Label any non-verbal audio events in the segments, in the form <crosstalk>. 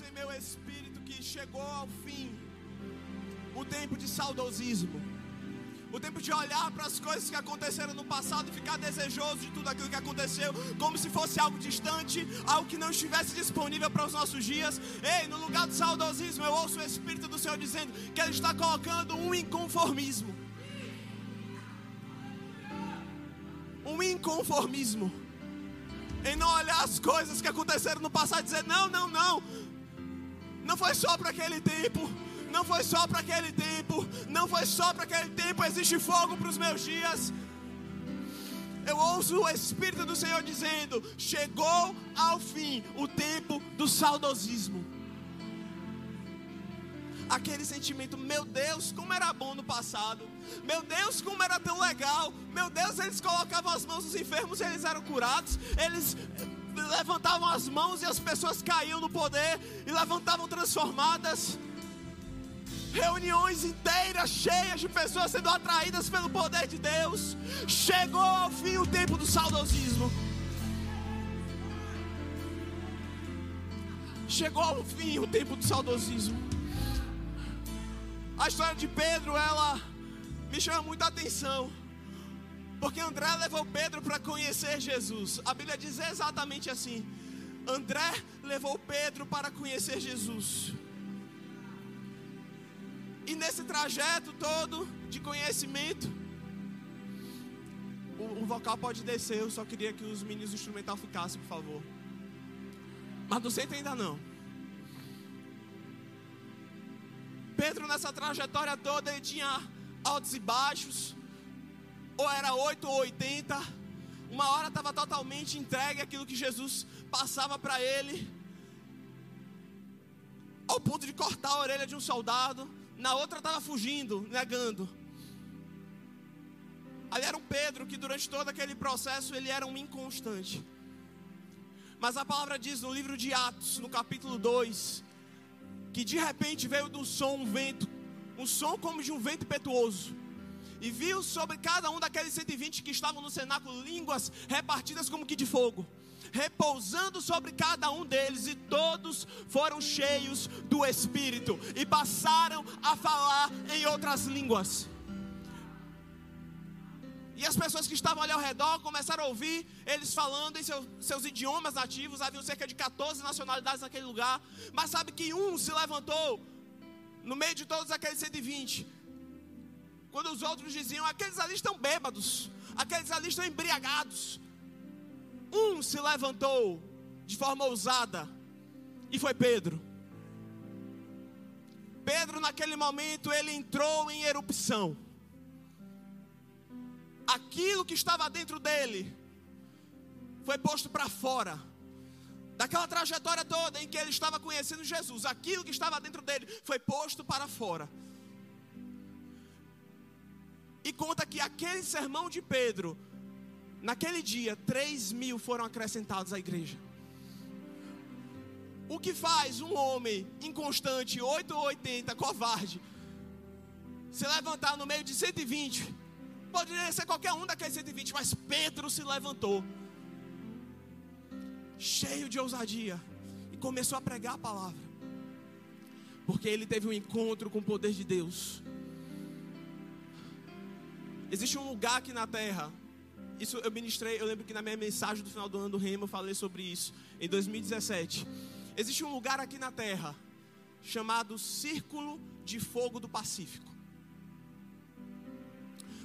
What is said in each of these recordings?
ouço em meu espírito que chegou ao fim o tempo de saudosismo. O tempo de olhar para as coisas que aconteceram no passado e ficar desejoso de tudo aquilo que aconteceu, como se fosse algo distante, algo que não estivesse disponível para os nossos dias. Ei, no lugar do saudosismo, eu ouço o Espírito do Senhor dizendo que Ele está colocando um inconformismo. Um inconformismo. Em não olhar as coisas que aconteceram no passado e dizer: não, não, não. Não foi só para aquele tempo. Não foi só para aquele tempo, não foi só para aquele tempo, existe fogo para os meus dias. Eu ouço o Espírito do Senhor dizendo: chegou ao fim o tempo do saudosismo. Aquele sentimento, meu Deus, como era bom no passado, meu Deus, como era tão legal, meu Deus, eles colocavam as mãos nos enfermos e eles eram curados, eles levantavam as mãos e as pessoas caíam no poder e levantavam transformadas reuniões inteiras cheias de pessoas sendo atraídas pelo poder de Deus. Chegou ao fim o tempo do saudosismo. Chegou ao fim o tempo do saudosismo. A história de Pedro, ela me chama muita atenção. Porque André levou Pedro para conhecer Jesus. A Bíblia diz exatamente assim: André levou Pedro para conhecer Jesus. E nesse trajeto todo de conhecimento, o, o vocal pode descer. Eu só queria que os meninos instrumental ficassem, por favor. Mas do centro ainda não. Pedro, nessa trajetória toda, ele tinha altos e baixos. Ou era 8 ou 80. Uma hora estava totalmente entregue àquilo que Jesus passava para ele. Ao ponto de cortar a orelha de um soldado na outra estava fugindo, negando. Ali era um Pedro que durante todo aquele processo ele era um inconstante. Mas a palavra diz no livro de Atos, no capítulo 2, que de repente veio do som um vento, um som como de um vento impetuoso. E viu sobre cada um daqueles 120 que estavam no cenáculo línguas repartidas como que de fogo repousando sobre cada um deles, e todos foram cheios do Espírito e passaram a falar em outras línguas. E as pessoas que estavam ali ao redor começaram a ouvir eles falando em seus, seus idiomas nativos. Havia cerca de 14 nacionalidades naquele lugar. Mas sabe que um se levantou no meio de todos aqueles 120. Quando os outros diziam: aqueles ali estão bêbados, aqueles ali estão embriagados, um se levantou de forma ousada e foi Pedro. Pedro, naquele momento, ele entrou em erupção. Aquilo que estava dentro dele foi posto para fora. Daquela trajetória toda em que ele estava conhecendo Jesus, aquilo que estava dentro dele foi posto para fora. E conta que aquele sermão de Pedro Naquele dia, 3 mil foram acrescentados à igreja. O que faz um homem inconstante, 8 ou 80, covarde, se levantar no meio de 120? Poderia ser qualquer um daqueles 120, mas Pedro se levantou, cheio de ousadia, e começou a pregar a palavra, porque ele teve um encontro com o poder de Deus. Existe um lugar aqui na terra isso eu ministrei, eu lembro que na minha mensagem do final do ano do Remo eu falei sobre isso, em 2017. Existe um lugar aqui na Terra chamado Círculo de Fogo do Pacífico.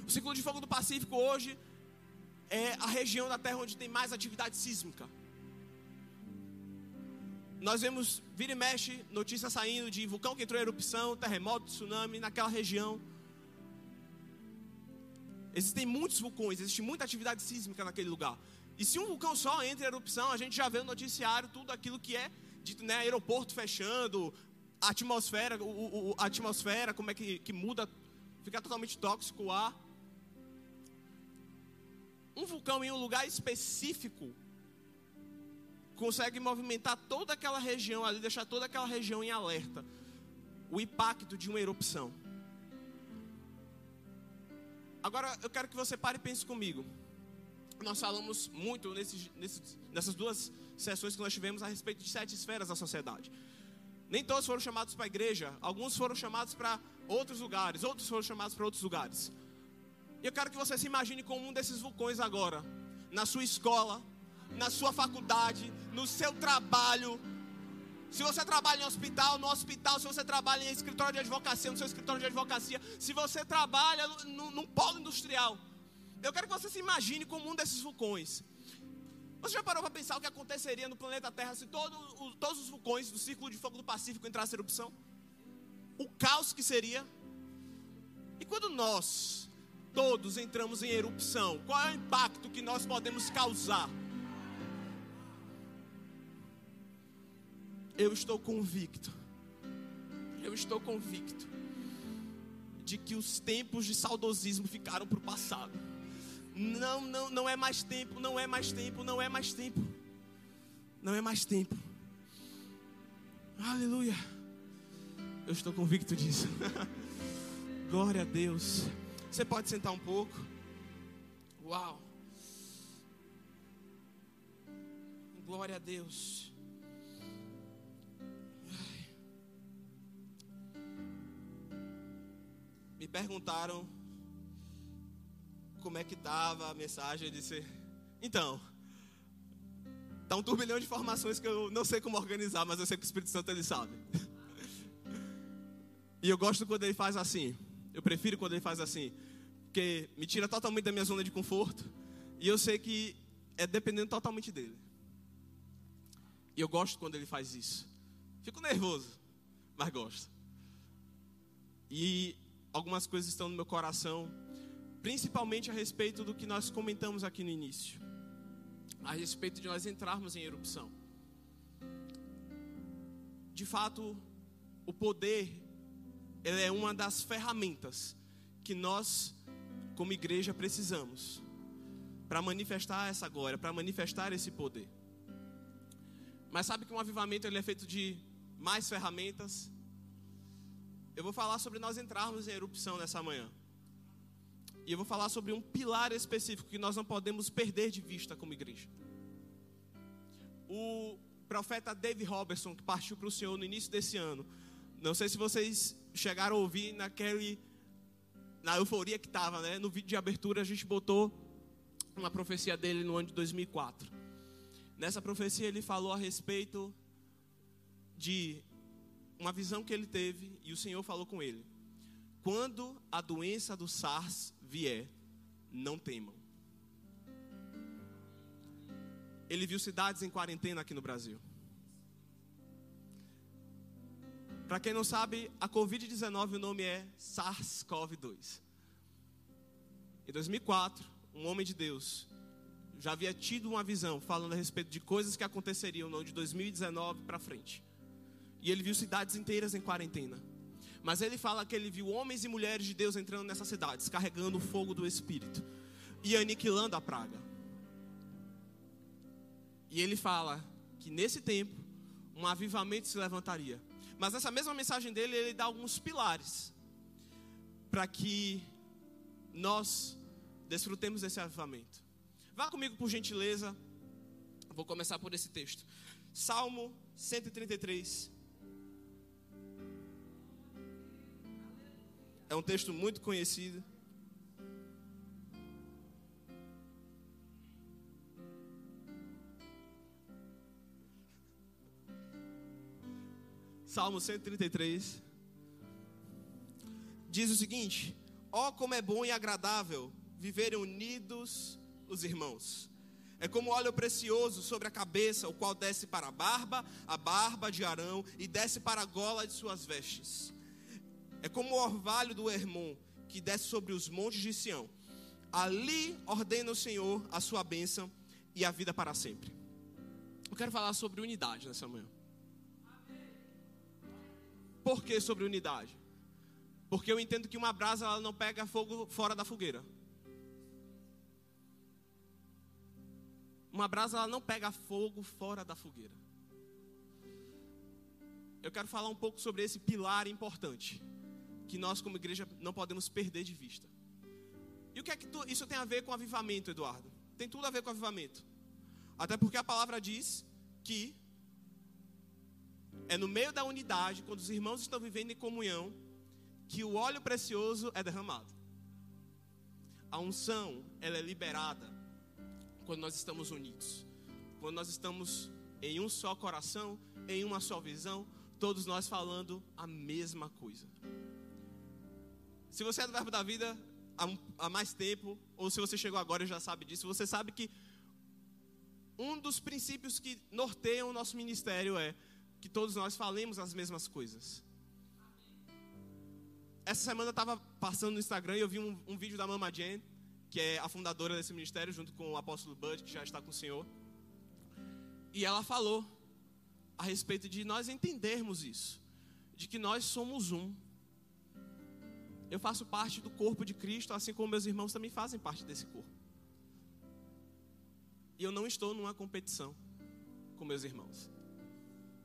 O Círculo de Fogo do Pacífico hoje é a região da Terra onde tem mais atividade sísmica. Nós vemos, vira e mexe, notícias saindo de vulcão que entrou em erupção, terremoto, tsunami naquela região. Existem muitos vulcões, existe muita atividade sísmica naquele lugar. E se um vulcão só entra em erupção, a gente já vê no noticiário tudo aquilo que é dito, né? Aeroporto fechando, a atmosfera, o, o, a atmosfera, como é que, que muda, fica totalmente tóxico o ar. Um vulcão em um lugar específico consegue movimentar toda aquela região ali, deixar toda aquela região em alerta. O impacto de uma erupção. Agora eu quero que você pare e pense comigo. Nós falamos muito nesses, nesses, nessas duas sessões que nós tivemos a respeito de sete esferas da sociedade. Nem todos foram chamados para a igreja, alguns foram chamados para outros lugares, outros foram chamados para outros lugares. E eu quero que você se imagine como um desses vulcões agora, na sua escola, na sua faculdade, no seu trabalho. Se você trabalha em hospital, no hospital, se você trabalha em escritório de advocacia, no seu escritório de advocacia, se você trabalha num polo industrial, eu quero que você se imagine como um desses vulcões. Você já parou para pensar o que aconteceria no planeta Terra se todo, o, todos os vulcões do Círculo de Fogo do Pacífico entrassem em erupção? O caos que seria? E quando nós, todos, entramos em erupção, qual é o impacto que nós podemos causar? Eu estou convicto, eu estou convicto de que os tempos de saudosismo ficaram para o passado não, não, não é mais tempo, não é mais tempo, não é mais tempo. Não é mais tempo. Aleluia. Eu estou convicto disso. <laughs> Glória a Deus. Você pode sentar um pouco. Uau. Glória a Deus. Me perguntaram como é que estava a mensagem. Eu disse: Então, tá um turbilhão de informações que eu não sei como organizar, mas eu sei que o Espírito Santo ele sabe. <laughs> E eu gosto quando ele faz assim. Eu prefiro quando ele faz assim, porque me tira totalmente da minha zona de conforto. E eu sei que é dependendo totalmente dele. E eu gosto quando ele faz isso. Fico nervoso, mas gosto. E algumas coisas estão no meu coração principalmente a respeito do que nós comentamos aqui no início, a respeito de nós entrarmos em erupção. De fato, o poder ele é uma das ferramentas que nós, como igreja, precisamos para manifestar essa glória, para manifestar esse poder. Mas sabe que um avivamento ele é feito de mais ferramentas? Eu vou falar sobre nós entrarmos em erupção nessa manhã. E eu vou falar sobre um pilar específico que nós não podemos perder de vista como igreja. O profeta David Robertson, que partiu para o Senhor no início desse ano, não sei se vocês chegaram a ouvir naquele na euforia que estava, né? No vídeo de abertura a gente botou uma profecia dele no ano de 2004. Nessa profecia ele falou a respeito de uma visão que ele teve e o Senhor falou com ele. Quando a doença do SARS vier, não temam. Ele viu cidades em quarentena aqui no Brasil. Para quem não sabe, a Covid-19 o nome é SARS-CoV-2. Em 2004, um homem de Deus já havia tido uma visão falando a respeito de coisas que aconteceriam no ano de 2019 para frente. E ele viu cidades inteiras em quarentena. Mas ele fala que ele viu homens e mulheres de Deus entrando nessas cidades, carregando o fogo do Espírito e aniquilando a praga. E ele fala que nesse tempo um avivamento se levantaria. Mas nessa mesma mensagem dele, ele dá alguns pilares para que nós desfrutemos desse avivamento. Vá comigo por gentileza. Vou começar por esse texto. Salmo 133, É um texto muito conhecido. Salmo 133 diz o seguinte: Ó, oh, como é bom e agradável viverem unidos os irmãos. É como óleo precioso sobre a cabeça, o qual desce para a barba, a barba de Arão, e desce para a gola de suas vestes. É como o orvalho do Hermon que desce sobre os montes de Sião. Ali ordena o Senhor a sua bênção e a vida para sempre. Eu quero falar sobre unidade nessa manhã. Por que sobre unidade? Porque eu entendo que uma brasa ela não pega fogo fora da fogueira. Uma brasa ela não pega fogo fora da fogueira. Eu quero falar um pouco sobre esse pilar importante que nós, como igreja, não podemos perder de vista. E o que é que tu, isso tem a ver com avivamento, Eduardo? Tem tudo a ver com avivamento. Até porque a palavra diz que É no meio da unidade, quando os irmãos estão vivendo em comunhão, que o óleo precioso é derramado. A unção, ela é liberada quando nós estamos unidos. Quando nós estamos em um só coração, em uma só visão, todos nós falando a mesma coisa. Se você é do Verbo da Vida há, há mais tempo, ou se você chegou agora e já sabe disso, você sabe que um dos princípios que norteiam o nosso ministério é que todos nós falemos as mesmas coisas. Essa semana eu estava passando no Instagram e eu vi um, um vídeo da Mama Jane, que é a fundadora desse ministério, junto com o apóstolo Bud, que já está com o Senhor. E ela falou a respeito de nós entendermos isso, de que nós somos um. Eu faço parte do corpo de Cristo, assim como meus irmãos também fazem parte desse corpo. E eu não estou numa competição com meus irmãos.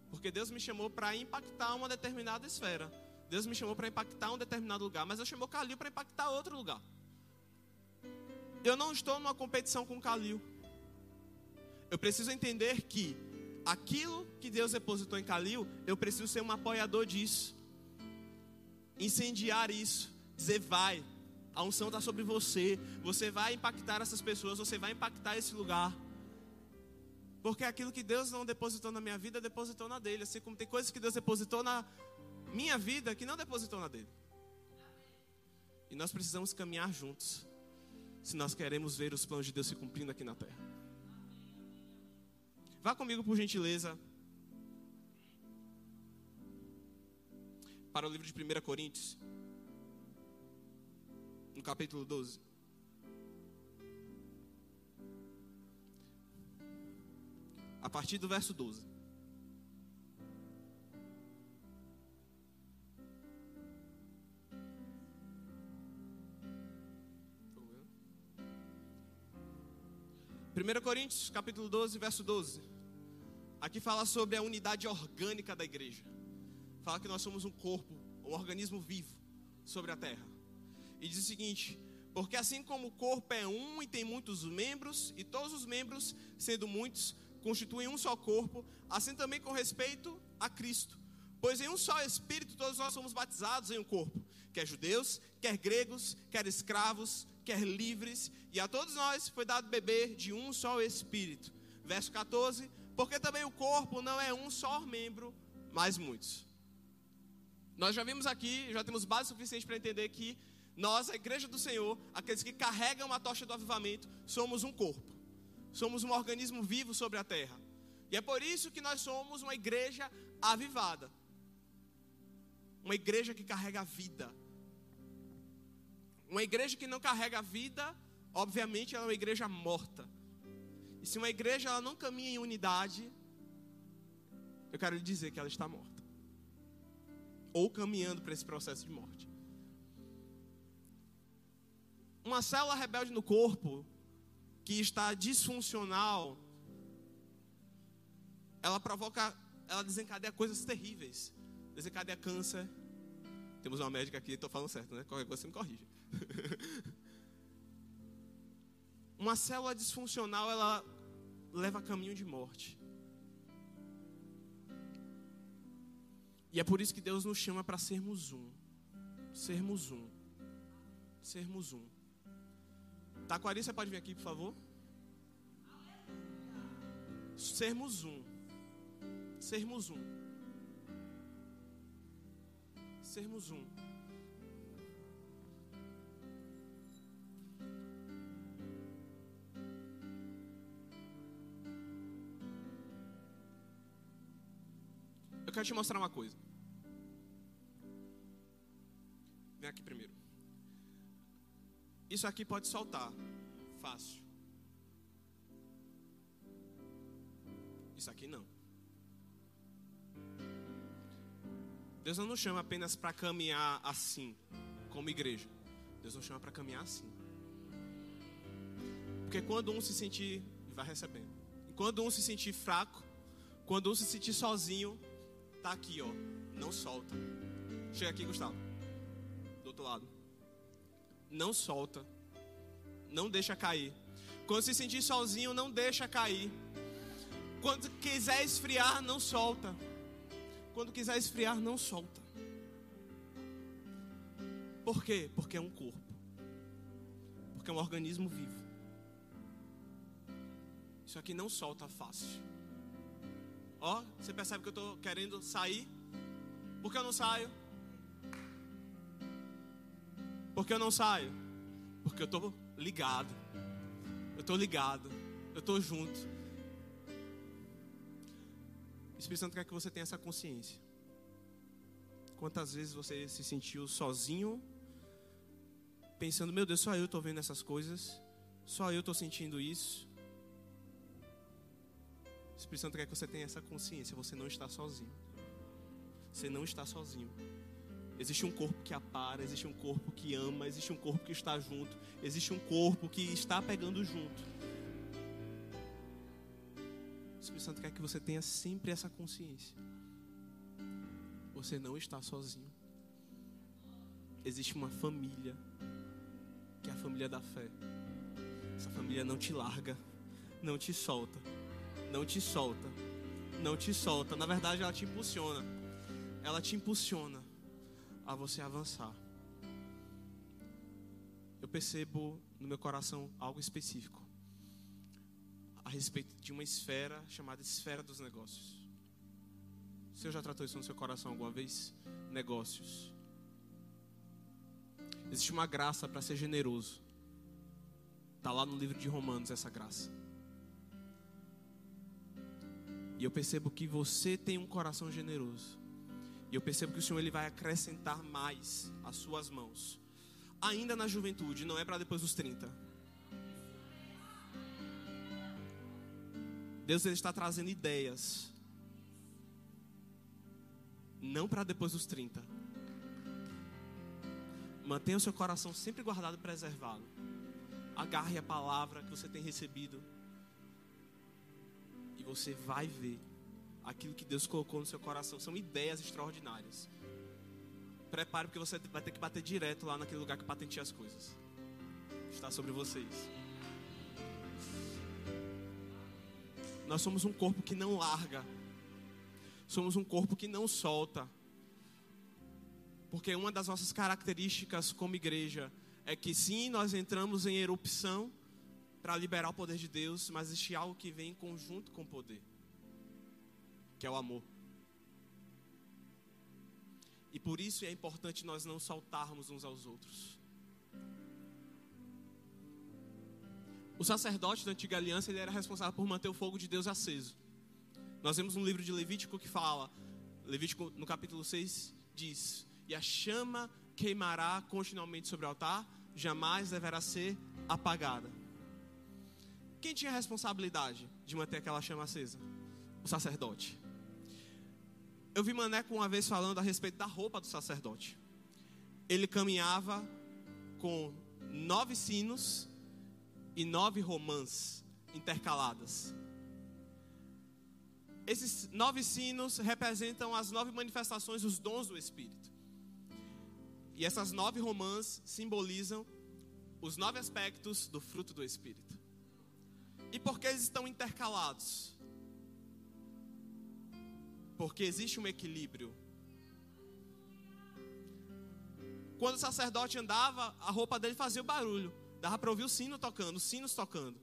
Porque Deus me chamou para impactar uma determinada esfera. Deus me chamou para impactar um determinado lugar, mas eu chamou Calil para impactar outro lugar. Eu não estou numa competição com Calil. Eu preciso entender que aquilo que Deus depositou em Calil, eu preciso ser um apoiador disso. Incendiar isso, dizer vai, a unção está sobre você. Você vai impactar essas pessoas, você vai impactar esse lugar. Porque aquilo que Deus não depositou na minha vida, depositou na dele. Assim como tem coisas que Deus depositou na minha vida que não depositou na dele. E nós precisamos caminhar juntos. Se nós queremos ver os planos de Deus se cumprindo aqui na terra. Vá comigo, por gentileza, para o livro de 1 Coríntios no capítulo 12. A partir do verso 12. Primeira Coríntios, capítulo 12, verso 12. Aqui fala sobre a unidade orgânica da igreja. Fala que nós somos um corpo, um organismo vivo sobre a terra. E diz o seguinte: Porque assim como o corpo é um e tem muitos membros, e todos os membros, sendo muitos, constituem um só corpo, assim também com respeito a Cristo. Pois em um só Espírito todos nós somos batizados em um corpo, quer judeus, quer gregos, quer escravos, quer livres, e a todos nós foi dado beber de um só Espírito. Verso 14: Porque também o corpo não é um só membro, mas muitos. Nós já vimos aqui, já temos base suficiente para entender que nós, a igreja do Senhor, aqueles que carregam a tocha do avivamento, somos um corpo. Somos um organismo vivo sobre a terra. E é por isso que nós somos uma igreja avivada. Uma igreja que carrega a vida. Uma igreja que não carrega a vida, obviamente, ela é uma igreja morta. E se uma igreja ela não caminha em unidade, eu quero lhe dizer que ela está morta. Ou caminhando para esse processo de morte. Uma célula rebelde no corpo, que está disfuncional, ela provoca, ela desencadeia coisas terríveis. Desencadeia câncer. Temos uma médica aqui, estou falando certo, né? Qualquer coisa você me corrige. <laughs> uma célula disfuncional, ela leva a caminho de morte. E é por isso que Deus nos chama para sermos um. Sermos um. Sermos um. Taquari, você pode vir aqui, por favor? Sermos um. Sermos um. Sermos um. Eu quero te mostrar uma coisa. Vem aqui primeiro. Isso aqui pode soltar. Fácil. Isso aqui não. Deus não nos chama apenas para caminhar assim, como igreja. Deus nos chama para caminhar assim. Porque quando um se sentir, vai recebendo. Quando um se sentir fraco, quando um se sentir sozinho, tá aqui, ó. Não solta. Chega aqui, Gustavo. Do outro lado não solta. Não deixa cair. Quando se sentir sozinho, não deixa cair. Quando quiser esfriar, não solta. Quando quiser esfriar, não solta. Por quê? Porque é um corpo. Porque é um organismo vivo. Isso aqui não solta fácil. Ó, você percebe que eu estou querendo sair? Por que eu não saio? Por que eu não saio? Porque eu estou ligado. Eu estou ligado. Eu estou junto. Espírito Santo quer que você tenha essa consciência. Quantas vezes você se sentiu sozinho, pensando: meu Deus, só eu estou vendo essas coisas, só eu estou sentindo isso. Espírito Santo quer que você tenha essa consciência. Você não está sozinho. Você não está sozinho. Existe um corpo que apara, existe um corpo que ama, existe um corpo que está junto, existe um corpo que está pegando junto. O Espírito Santo quer que você tenha sempre essa consciência. Você não está sozinho. Existe uma família, que é a família da fé. Essa família não te larga, não te solta, não te solta, não te solta. Na verdade, ela te impulsiona. Ela te impulsiona a você avançar. Eu percebo no meu coração algo específico a respeito de uma esfera chamada esfera dos negócios. O Senhor já tratou isso no seu coração alguma vez? Negócios. Existe uma graça para ser generoso. Está lá no livro de Romanos essa graça. E eu percebo que você tem um coração generoso. E eu percebo que o Senhor ele vai acrescentar mais às suas mãos. Ainda na juventude, não é para depois dos 30. Deus ele está trazendo ideias. Não para depois dos 30. Mantenha o seu coração sempre guardado e preservado. Agarre a palavra que você tem recebido. E você vai ver aquilo que Deus colocou no seu coração. São ideias extraordinárias. Prepare, porque você vai ter que bater direto lá naquele lugar que patenteia as coisas. Está sobre vocês. Nós somos um corpo que não larga. Somos um corpo que não solta. Porque uma das nossas características como igreja é que sim, nós entramos em erupção para liberar o poder de Deus, mas existe algo que vem em conjunto com o poder que é o amor. E por isso é importante nós não saltarmos uns aos outros. O sacerdote da antiga aliança ele era responsável por manter o fogo de Deus aceso. Nós vemos um livro de Levítico que fala, Levítico no capítulo 6 diz: "E a chama queimará continuamente sobre o altar, jamais deverá ser apagada." Quem tinha a responsabilidade de manter aquela chama acesa? O sacerdote. Eu vi Maneco uma vez falando a respeito da roupa do sacerdote. Ele caminhava com nove sinos e nove romãs intercaladas. Esses nove sinos representam as nove manifestações dos dons do Espírito. E essas nove romãs simbolizam os nove aspectos do fruto do Espírito. E por que eles estão intercalados? Porque existe um equilíbrio. Quando o sacerdote andava, a roupa dele fazia barulho. Dava para ouvir o sino tocando, os sinos tocando.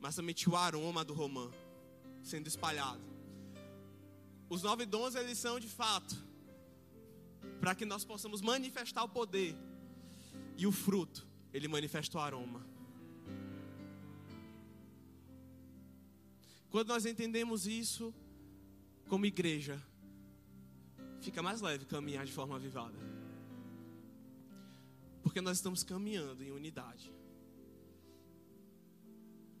Mas também tinha o aroma do romã sendo espalhado. Os nove dons, eles são de fato para que nós possamos manifestar o poder. E o fruto, ele manifesta o aroma. Quando nós entendemos isso, como igreja, fica mais leve caminhar de forma avivada. Porque nós estamos caminhando em unidade.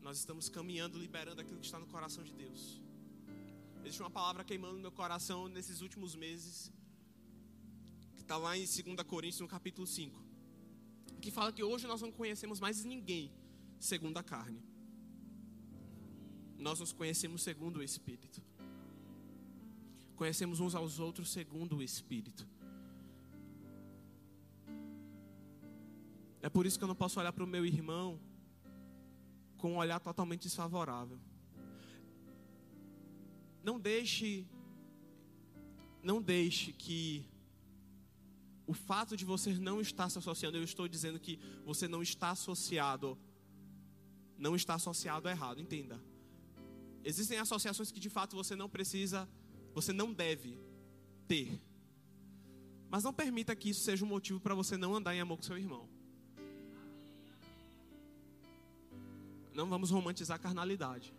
Nós estamos caminhando, liberando aquilo que está no coração de Deus. Existe uma palavra queimando no meu coração nesses últimos meses, que está lá em 2 Coríntios, no capítulo 5, que fala que hoje nós não conhecemos mais ninguém segundo a carne. Nós nos conhecemos segundo o Espírito. Conhecemos uns aos outros segundo o Espírito. É por isso que eu não posso olhar para o meu irmão com um olhar totalmente desfavorável. Não deixe não deixe que o fato de você não estar se associando, eu estou dizendo que você não está associado, não está associado errado, entenda. Existem associações que de fato você não precisa, você não deve ter. Mas não permita que isso seja um motivo para você não andar em amor com seu irmão. Não vamos romantizar a carnalidade.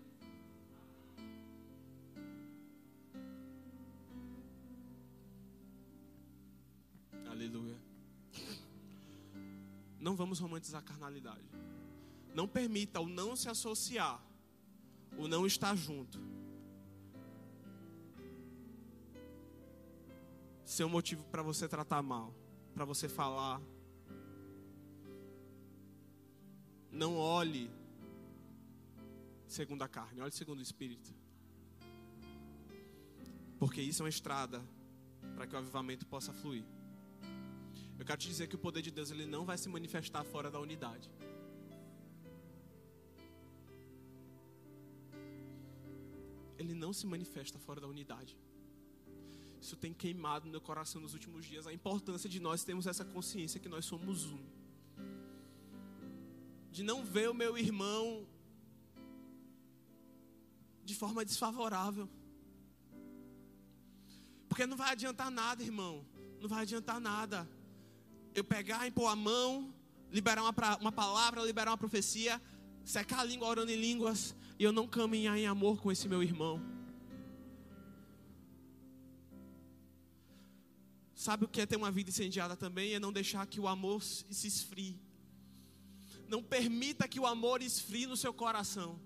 Aleluia. Não vamos romantizar a carnalidade. Não permita o não se associar, o não estar junto. Ser um motivo para você tratar mal, para você falar. Não olhe segundo a carne, olhe segundo o espírito. Porque isso é uma estrada para que o avivamento possa fluir. Eu quero te dizer que o poder de Deus ele não vai se manifestar fora da unidade. Ele não se manifesta fora da unidade. Isso tem queimado no meu coração nos últimos dias a importância de nós termos essa consciência que nós somos um. De não ver o meu irmão de forma desfavorável. Porque não vai adiantar nada, irmão. Não vai adiantar nada eu pegar, impor a mão, liberar uma, uma palavra, liberar uma profecia, secar a língua orando em línguas, e eu não caminhar em amor com esse meu irmão. Sabe o que é ter uma vida incendiada também? É não deixar que o amor se esfrie. Não permita que o amor esfrie no seu coração.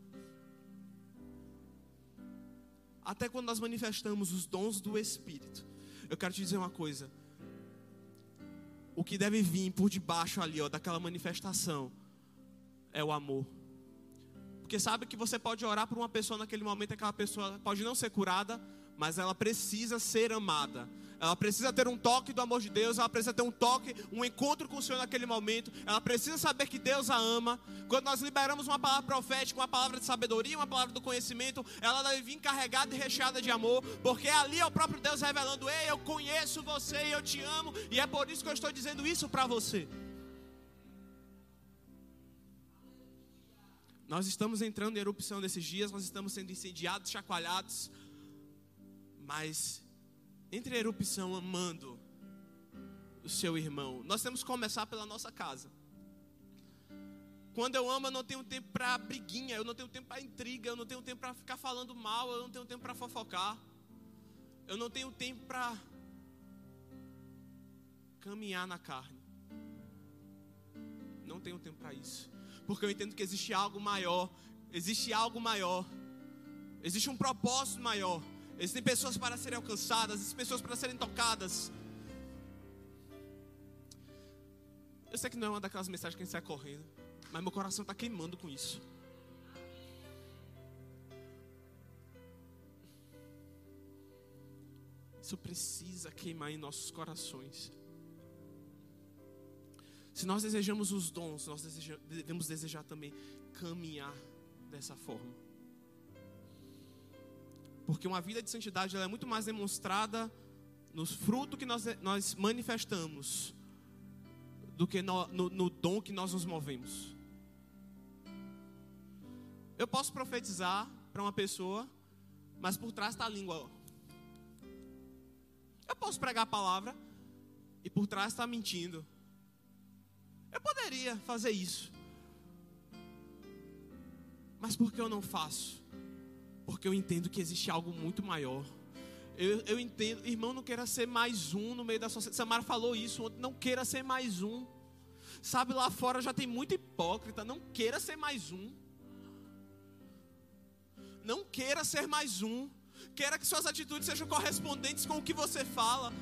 Até quando nós manifestamos os dons do Espírito. Eu quero te dizer uma coisa o que deve vir por debaixo ali, ó, daquela manifestação, é o amor. Porque sabe que você pode orar por uma pessoa naquele momento, aquela pessoa pode não ser curada, mas ela precisa ser amada. Ela precisa ter um toque do amor de Deus, ela precisa ter um toque, um encontro com o Senhor naquele momento. Ela precisa saber que Deus a ama. Quando nós liberamos uma palavra profética, uma palavra de sabedoria, uma palavra do conhecimento, ela deve vir carregada e recheada de amor, porque ali é o próprio Deus revelando: Ei, eu conheço você e eu te amo, e é por isso que eu estou dizendo isso para você. Nós estamos entrando em erupção nesses dias, nós estamos sendo incendiados, chacoalhados, mas entre erupção amando o seu irmão, nós temos que começar pela nossa casa. Quando eu amo, eu não tenho tempo para briguinha, eu não tenho tempo para intriga, eu não tenho tempo para ficar falando mal, eu não tenho tempo para fofocar. Eu não tenho tempo para caminhar na carne. Não tenho tempo para isso. Porque eu entendo que existe algo maior, existe algo maior. Existe um propósito maior. Existem pessoas para serem alcançadas, existem pessoas para serem tocadas. Eu sei que não é uma daquelas mensagens que a gente sai correndo, mas meu coração está queimando com isso. Isso precisa queimar em nossos corações. Se nós desejamos os dons, nós devemos desejar também caminhar dessa forma. Porque uma vida de santidade é muito mais demonstrada nos frutos que nós, nós manifestamos do que no, no, no dom que nós nos movemos. Eu posso profetizar para uma pessoa, mas por trás está a língua. Eu posso pregar a palavra e por trás está mentindo. Eu poderia fazer isso. Mas por que eu não faço? Porque eu entendo que existe algo muito maior. Eu, eu entendo, irmão, não queira ser mais um no meio da sociedade. Samara falou isso ontem, não queira ser mais um. Sabe, lá fora já tem muito hipócrita, não queira ser mais um. Não queira ser mais um. Queira que suas atitudes sejam correspondentes com o que você fala.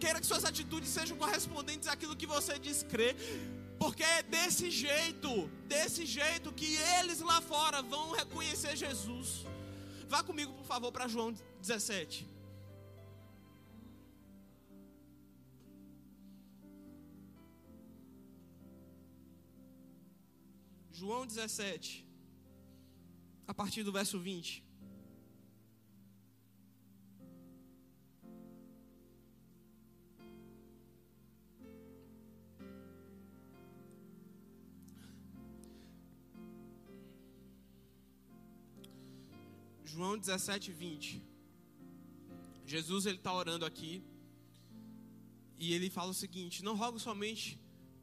Queira que suas atitudes sejam correspondentes àquilo que você diz crer. Porque é desse jeito, desse jeito que eles lá fora vão reconhecer Jesus. Vá comigo, por favor, para João 17. João 17, a partir do verso 20. João 17, 20. Jesus ele está orando aqui e ele fala o seguinte: Não rogo somente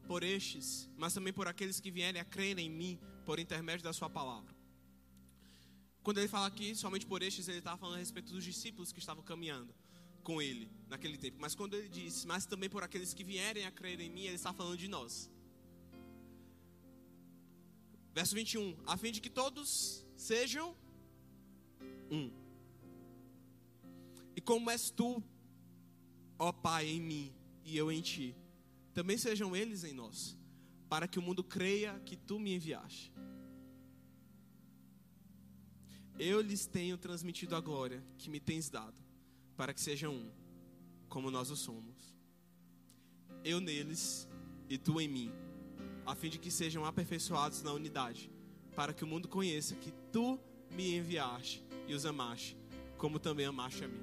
por estes, mas também por aqueles que vierem a crer em mim por intermédio da sua palavra. Quando ele fala aqui somente por estes, ele está falando a respeito dos discípulos que estavam caminhando com ele naquele tempo. Mas quando ele diz, mas também por aqueles que vierem a crer em mim, ele está falando de nós. Verso 21, a fim de que todos sejam um. E como és tu, ó Pai, em mim e eu em ti, também sejam eles em nós, para que o mundo creia que tu me enviaste. Eu lhes tenho transmitido a glória que me tens dado, para que sejam um, como nós o somos. Eu neles e tu em mim, a fim de que sejam aperfeiçoados na unidade, para que o mundo conheça que tu me enviaste e os amaste, como também amaste a mim.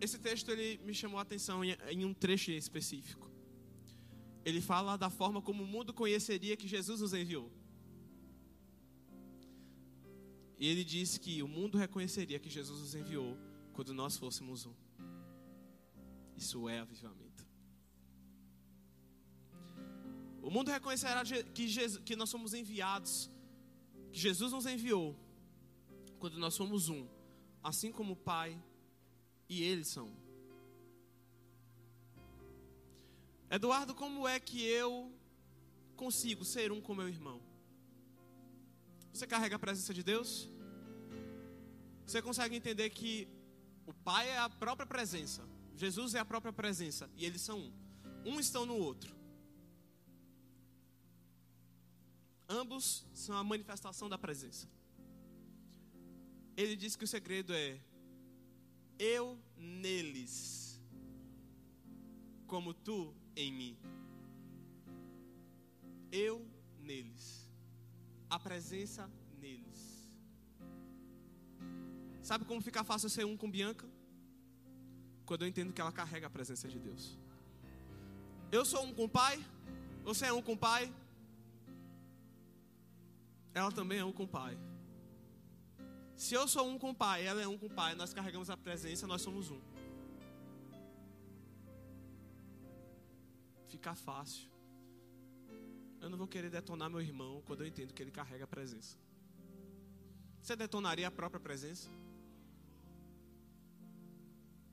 Esse texto ele me chamou a atenção em, um trecho específico. Ele fala da forma como o mundo conheceria que Jesus nos enviou. E ele diz que o mundo reconheceria que Jesus nos enviou quando nós fôssemos um. Isso é avivamento. O mundo reconhecerá que, Jesus, que nós somos enviados, que Jesus nos enviou quando nós somos um, assim como o Pai e eles são. Eduardo, como é que eu consigo ser um com meu irmão? Você carrega a presença de Deus? Você consegue entender que o Pai é a própria presença, Jesus é a própria presença e eles são um. Um estão no outro. Ambos são a manifestação da presença. Ele diz que o segredo é eu neles, como tu em mim. Eu neles, a presença neles. Sabe como fica fácil ser um com Bianca? Quando eu entendo que ela carrega a presença de Deus. Eu sou um com o pai, você é um com o pai, ela também é um com o pai. Se eu sou um com o Pai, ela é um com o Pai, nós carregamos a presença, nós somos um. Fica fácil. Eu não vou querer detonar meu irmão quando eu entendo que ele carrega a presença. Você detonaria a própria presença?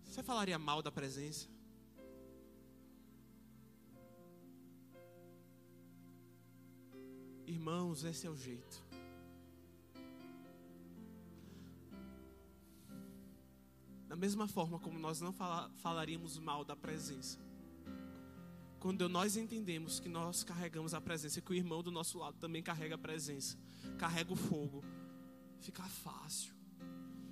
Você falaria mal da presença? Irmãos, esse é o jeito. Da mesma forma como nós não fala, falaríamos mal da presença. Quando nós entendemos que nós carregamos a presença e que o irmão do nosso lado também carrega a presença, carrega o fogo, fica fácil.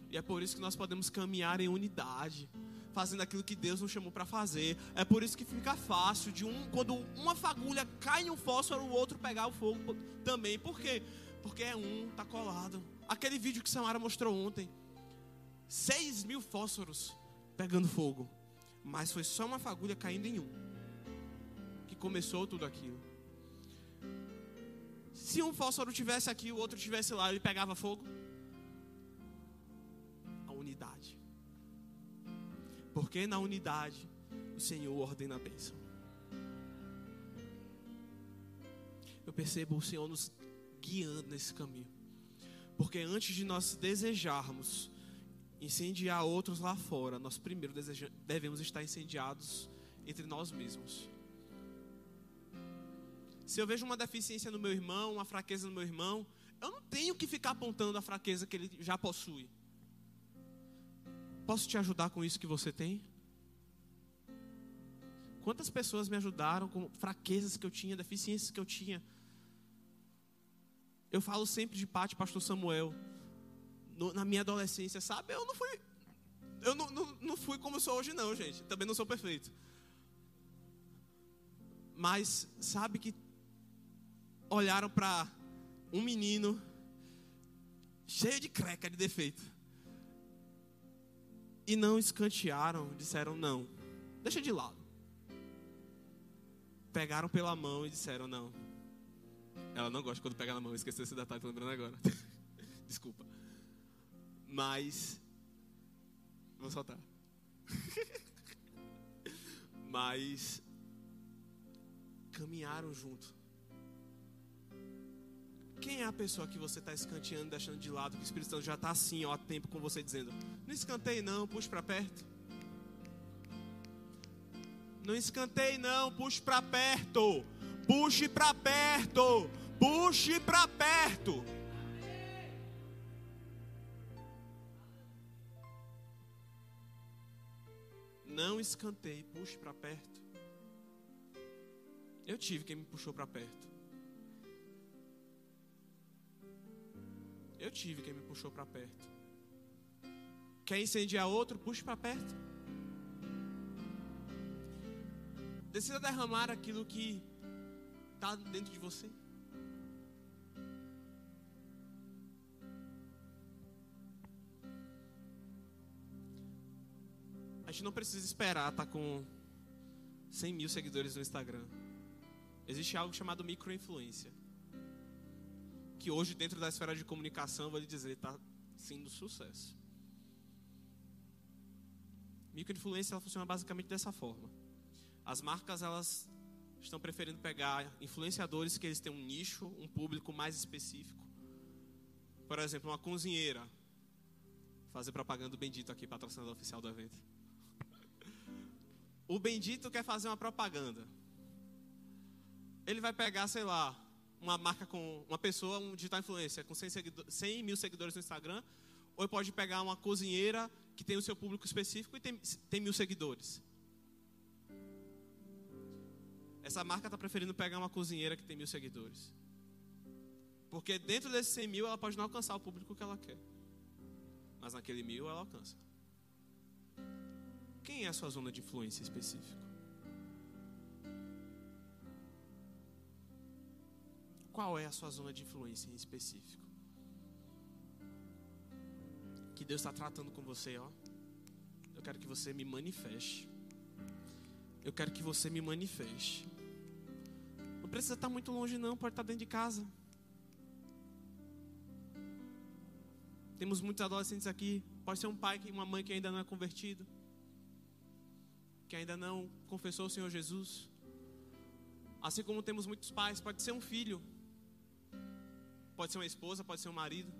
E é por isso que nós podemos caminhar em unidade, fazendo aquilo que Deus nos chamou para fazer. É por isso que fica fácil de um quando uma fagulha cai em um fósforo, o outro pegar o fogo também. Por quê? Porque é um, tá colado. Aquele vídeo que Samara mostrou ontem, seis mil fósforos pegando fogo. Mas foi só uma fagulha caindo em um. Que começou tudo aquilo. Se um fósforo tivesse aqui, o outro tivesse lá, ele pegava fogo. A unidade. Porque na unidade o Senhor ordena a bênção. Eu percebo o Senhor nos guiando nesse caminho. Porque antes de nós desejarmos incendiar outros lá fora, nós primeiro devemos estar incendiados entre nós mesmos. Se eu vejo uma deficiência no meu irmão, uma fraqueza no meu irmão, eu não tenho que ficar apontando a fraqueza que ele já possui. Posso te ajudar com isso que você tem? Quantas pessoas me ajudaram com fraquezas que eu tinha, deficiências que eu tinha? Eu falo sempre de Pátio, Pastor Samuel no, na minha adolescência, sabe? Eu não fui. Eu não, não, não fui como sou hoje, não, gente. Também não sou perfeito. Mas sabe que olharam para um menino cheio de creca, de defeito. E não escantearam, disseram não. Deixa de lado. Pegaram pela mão e disseram não. Ela não gosta quando pega na mão, esqueceu esse detalhe, tô lembrando agora. <laughs> Desculpa. Mas. Vou soltar. <laughs> Mas. Caminharam junto. Quem é a pessoa que você está escanteando, deixando de lado, que o Espírito Santo já está assim, ó, há tempo com você dizendo: Não escanteie, não, puxe para perto. Não escanteie, não, puxe para perto. Puxe para perto. Puxe para perto. Escanteie, puxe para perto. Eu tive quem me puxou para perto. Eu tive quem me puxou para perto. Quer incendiar outro? Puxe para perto. Decida derramar aquilo que está dentro de você. Gente não precisa esperar estar tá com 100 mil seguidores no Instagram. Existe algo chamado microinfluência que hoje, dentro da esfera de comunicação, vou lhe dizer, está sendo sucesso. Microinfluência ela funciona basicamente dessa forma. As marcas elas estão preferindo pegar influenciadores que eles têm um nicho, um público mais específico. Por exemplo, uma cozinheira. Fazer propaganda do Bendito aqui, patrocinador oficial do evento. O Bendito quer fazer uma propaganda. Ele vai pegar, sei lá, uma marca com uma pessoa, um digital influencer com 100, 100 mil seguidores no Instagram, ou pode pegar uma cozinheira que tem o seu público específico e tem, tem mil seguidores. Essa marca está preferindo pegar uma cozinheira que tem mil seguidores. Porque dentro desses 100 mil ela pode não alcançar o público que ela quer. Mas naquele mil ela alcança. Quem é a sua zona de influência específica? Qual é a sua zona de influência em específico? Que Deus está tratando com você, ó. Eu quero que você me manifeste. Eu quero que você me manifeste. Não precisa estar muito longe, não, pode estar dentro de casa. Temos muitos adolescentes aqui. Pode ser um pai uma mãe que ainda não é convertido, que ainda não confessou o Senhor Jesus. Assim como temos muitos pais, pode ser um filho Pode ser uma esposa, pode ser um marido.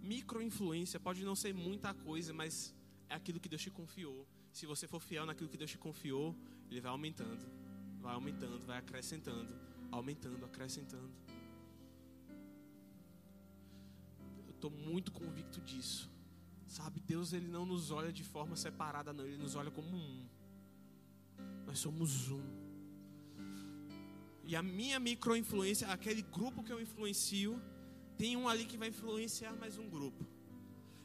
Microinfluência pode não ser muita coisa, mas é aquilo que Deus te confiou. Se você for fiel naquilo que Deus te confiou, ele vai aumentando, vai aumentando, vai acrescentando, aumentando, acrescentando. Eu estou muito convicto disso. Sabe, Deus ele não nos olha de forma separada, não, ele nos olha como um. Nós somos um. E a minha microinfluência, aquele grupo que eu influencio, tem um ali que vai influenciar mais um grupo.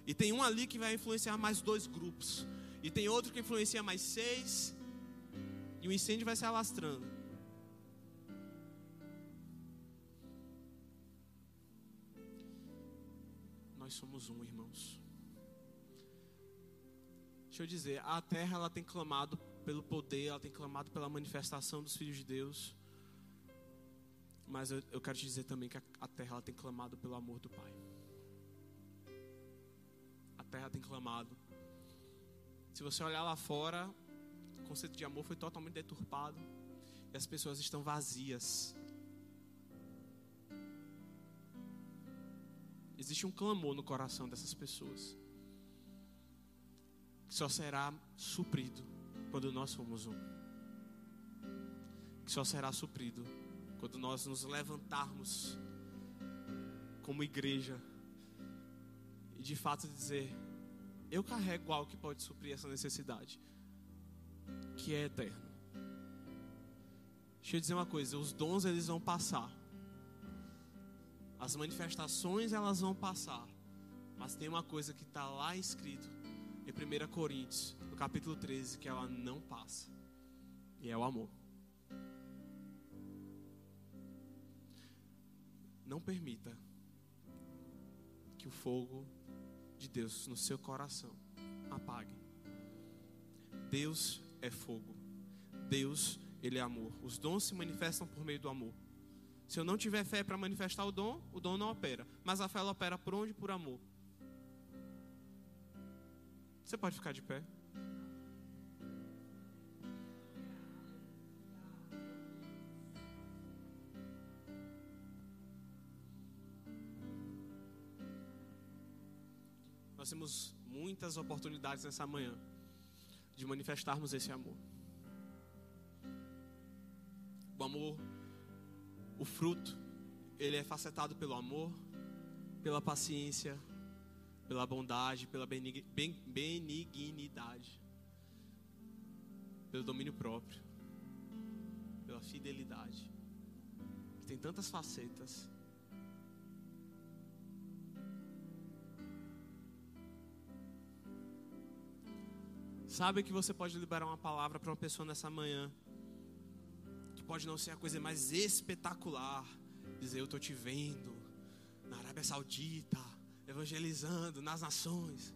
E tem um ali que vai influenciar mais dois grupos. E tem outro que influencia mais seis. E o incêndio vai se alastrando. Nós somos um, Deixa eu dizer, a terra ela tem clamado pelo poder, ela tem clamado pela manifestação dos filhos de Deus. Mas eu, eu quero te dizer também que a, a terra ela tem clamado pelo amor do Pai. A terra tem clamado. Se você olhar lá fora, o conceito de amor foi totalmente deturpado. E as pessoas estão vazias. Existe um clamor no coração dessas pessoas. Que só será suprido quando nós formos um. Que só será suprido quando nós nos levantarmos como igreja e de fato dizer: Eu carrego algo que pode suprir essa necessidade, que é eterno. Deixa eu dizer uma coisa: os dons eles vão passar, as manifestações elas vão passar, mas tem uma coisa que está lá escrito em 1 Coríntios, no capítulo 13, que ela não passa, e é o amor. Não permita que o fogo de Deus no seu coração apague. Deus é fogo. Deus, ele é amor. Os dons se manifestam por meio do amor. Se eu não tiver fé para manifestar o dom, o dom não opera. Mas a fé ela opera por onde? Por amor. Você pode ficar de pé. Nós temos muitas oportunidades nessa manhã de manifestarmos esse amor. O amor, o fruto, ele é facetado pelo amor, pela paciência, pela bondade, pela benignidade, pelo domínio próprio, pela fidelidade. Tem tantas facetas. Sabe que você pode liberar uma palavra para uma pessoa nessa manhã pode não ser a coisa mais espetacular. Dizer, eu estou te vendo na Arábia Saudita, evangelizando nas nações.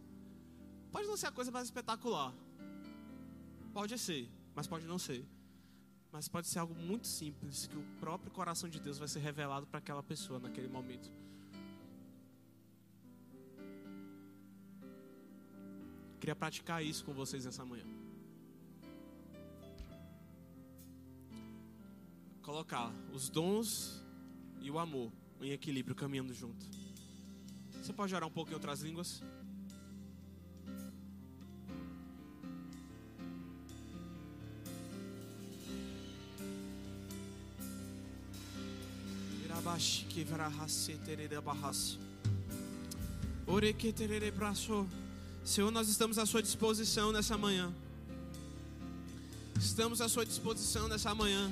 Pode não ser a coisa mais espetacular. Pode ser, mas pode não ser. Mas pode ser algo muito simples que o próprio coração de Deus vai ser revelado para aquela pessoa naquele momento. Queria praticar isso com vocês nessa manhã. colocar os dons e o amor em equilíbrio, caminhando junto. Você pode orar um pouco em outras línguas? Senhor, nós estamos à sua disposição nessa manhã. Estamos à sua disposição nessa manhã.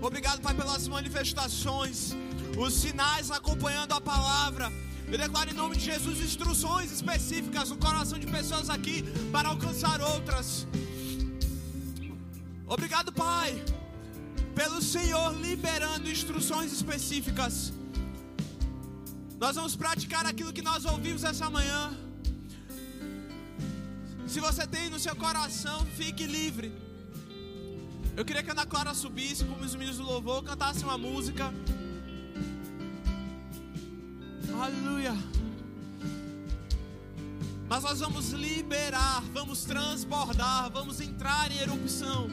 Obrigado, Pai, pelas manifestações, os sinais acompanhando a palavra. Eu declaro em nome de Jesus instruções específicas no coração de pessoas aqui para alcançar outras. Obrigado, Pai pelo Senhor liberando instruções específicas. Nós vamos praticar aquilo que nós ouvimos essa manhã. Se você tem no seu coração, fique livre. Eu queria que a Ana Clara subisse, como os meninos do louvor, cantasse uma música. Aleluia. Mas nós vamos liberar, vamos transbordar, vamos entrar em erupção